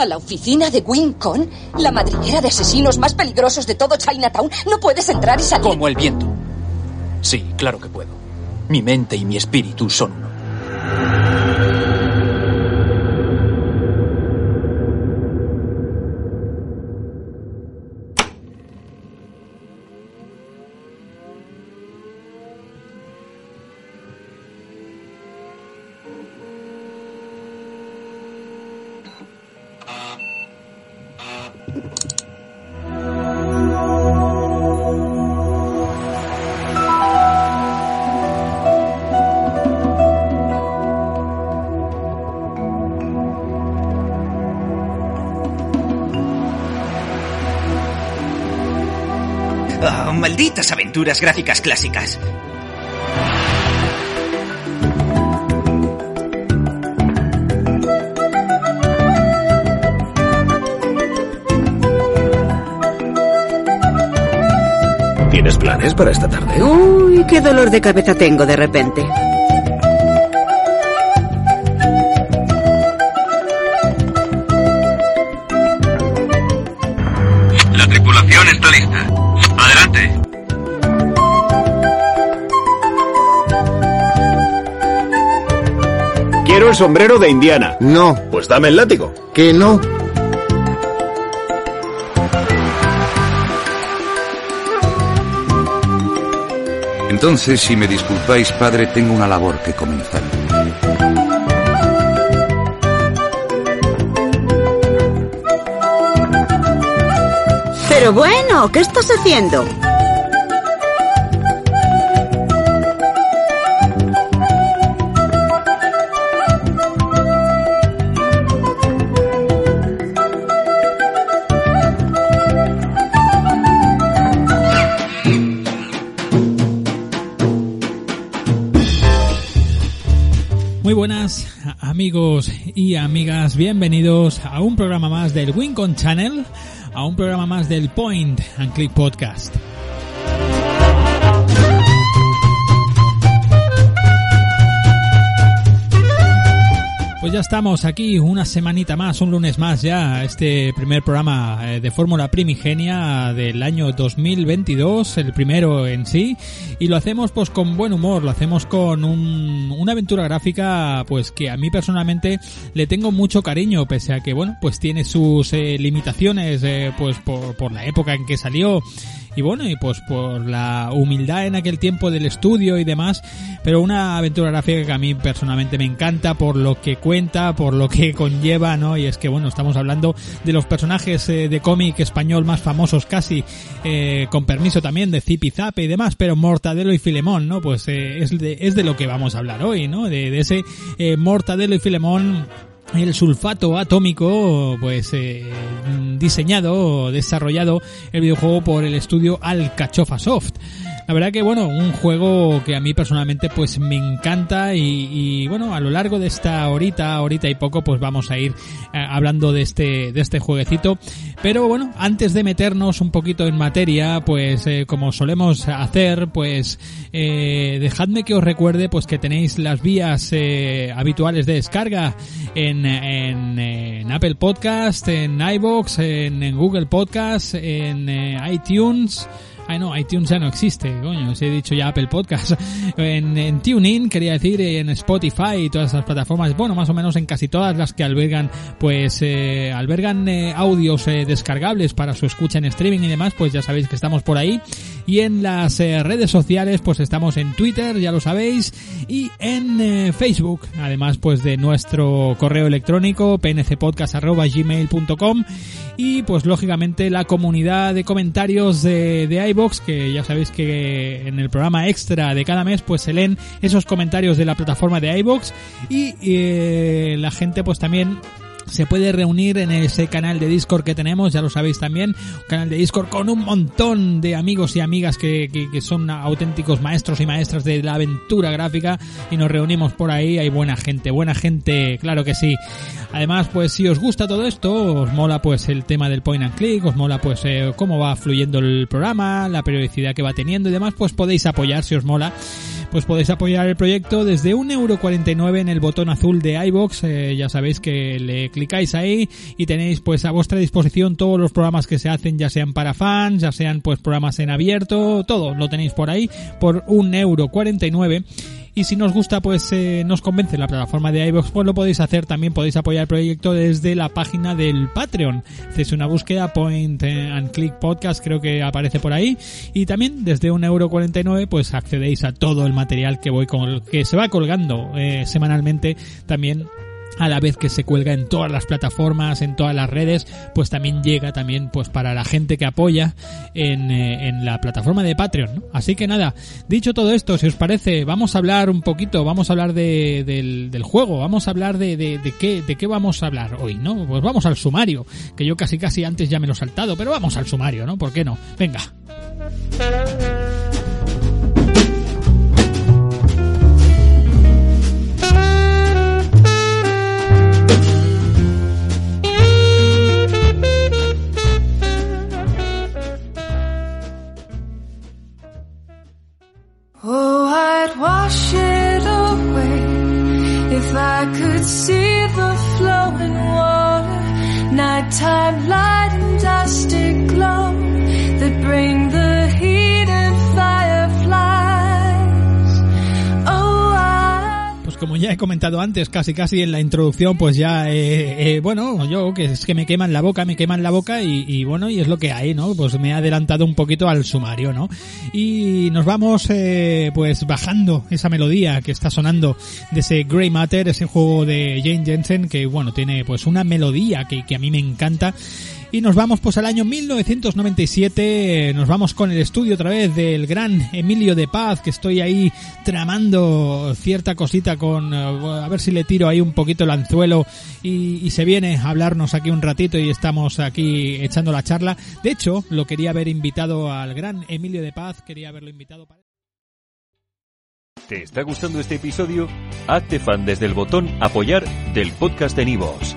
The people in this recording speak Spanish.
¿A la oficina de Wincon? ¿La madriguera de asesinos más peligrosos de todo Chinatown? ¿No puedes entrar y salir? Como el viento. Sí, claro que puedo. Mi mente y mi espíritu son Oh, malditas aventuras gráficas clásicas. ¿Tienes planes para esta tarde? Uy, qué dolor de cabeza tengo de repente. La tripulación está lista. El sombrero de Indiana. No, Pues dame el látigo. que no. Entonces, si me disculpáis, padre, tengo una labor que comenzar. Pero bueno, ¿qué estás haciendo? Amigos y amigas, bienvenidos a un programa más del Wincon Channel, a un programa más del Point and Click Podcast. Pues ya estamos aquí una semanita más, un lunes más ya, este primer programa eh, de Fórmula Primigenia del año 2022, el primero en sí, y lo hacemos pues con buen humor, lo hacemos con un- una aventura gráfica pues que a mí personalmente le tengo mucho cariño, pese a que bueno, pues tiene sus eh, limitaciones eh, pues por, por la época en que salió y bueno, y pues por la humildad en aquel tiempo del estudio y demás, pero una aventura gráfica que a mí personalmente me encanta por lo que cuenta, por lo que conlleva, ¿no? Y es que bueno, estamos hablando de los personajes eh, de cómic español más famosos casi, eh, con permiso también de Zip y Zape y demás, pero Mortadelo y Filemón, ¿no? Pues eh, es, de, es de lo que vamos a hablar hoy, ¿no? De, de ese eh, Mortadelo y Filemón el sulfato atómico, pues eh, diseñado, desarrollado el videojuego por el estudio Alcachofa Soft. La verdad que bueno, un juego que a mí personalmente pues me encanta y, y, bueno, a lo largo de esta horita, horita y poco, pues vamos a ir eh, hablando de este, de este jueguecito. Pero bueno, antes de meternos un poquito en materia, pues eh, como solemos hacer, pues eh, dejadme que os recuerde pues que tenéis las vías habituales de descarga en, en, en Apple Podcast, en iBox, en, en Google Podcast, en iTunes. Ay, no, iTunes ya no existe, coño, os he dicho ya Apple Podcast. En, TuneIn, quería decir, en Spotify y todas esas plataformas, bueno, más o menos en casi todas las que albergan, pues, eh, albergan eh, audios eh, descargables para su escucha en streaming y demás, pues ya sabéis que estamos por ahí. Y en las eh, redes sociales, pues estamos en Twitter, ya lo sabéis, y en Facebook, además, pues de nuestro correo electrónico, pncpodcast.gmail.com y pues lógicamente la comunidad de comentarios de, de que ya sabéis que en el programa extra de cada mes pues se leen esos comentarios de la plataforma de iBox y eh, la gente pues también se puede reunir en ese canal de Discord que tenemos, ya lo sabéis también, un canal de Discord con un montón de amigos y amigas que, que, son auténticos maestros y maestras de la aventura gráfica. Y nos reunimos por ahí, hay buena gente, buena gente, claro que sí. Además, pues si os gusta todo esto, os mola pues el tema del point and click, os mola pues eh, cómo va fluyendo el programa, la periodicidad que va teniendo y demás, pues podéis apoyar si os mola pues podéis apoyar el proyecto desde 1,49€ en el botón azul de iBox. Eh, ya sabéis que le clicáis ahí y tenéis pues a vuestra disposición todos los programas que se hacen, ya sean para fans, ya sean pues programas en abierto, todo lo tenéis por ahí por 1,49€ y si nos gusta, pues eh, nos convence la plataforma de iVoox, pues lo podéis hacer. También podéis apoyar el proyecto desde la página del Patreon. Hacéis una búsqueda, Point and Click Podcast, creo que aparece por ahí. Y también desde 1,49€ pues accedéis a todo el material que voy con, que se va colgando eh, semanalmente también a la vez que se cuelga en todas las plataformas, en todas las redes, pues también llega también pues para la gente que apoya en, eh, en la plataforma de Patreon. Así que nada, dicho todo esto, si os parece, vamos a hablar un poquito, vamos a hablar de, del, del, juego, vamos a hablar de, de, de, qué, de qué vamos a hablar hoy, ¿no? Pues vamos al sumario, que yo casi casi antes ya me lo he saltado, pero vamos al sumario, ¿no? ¿Por qué no? Venga. I could see the flowing water, nighttime light como ya he comentado antes, casi casi en la introducción, pues ya, eh, eh, bueno, yo que es que me queman la boca, me queman la boca y, y, bueno, y es lo que hay, ¿no? Pues me he adelantado un poquito al sumario, ¿no? Y nos vamos, eh, pues bajando esa melodía que está sonando de ese Grey Matter, ese juego de Jane Jensen, que bueno, tiene pues una melodía que, que a mí me encanta. Y nos vamos pues al año 1997, nos vamos con el estudio otra vez del gran Emilio de Paz, que estoy ahí tramando cierta cosita con, a ver si le tiro ahí un poquito el anzuelo y, y se viene a hablarnos aquí un ratito y estamos aquí echando la charla. De hecho, lo quería haber invitado al gran Emilio de Paz, quería haberlo invitado para... ¿Te está gustando este episodio? Hazte fan desde el botón apoyar del podcast de Nivos.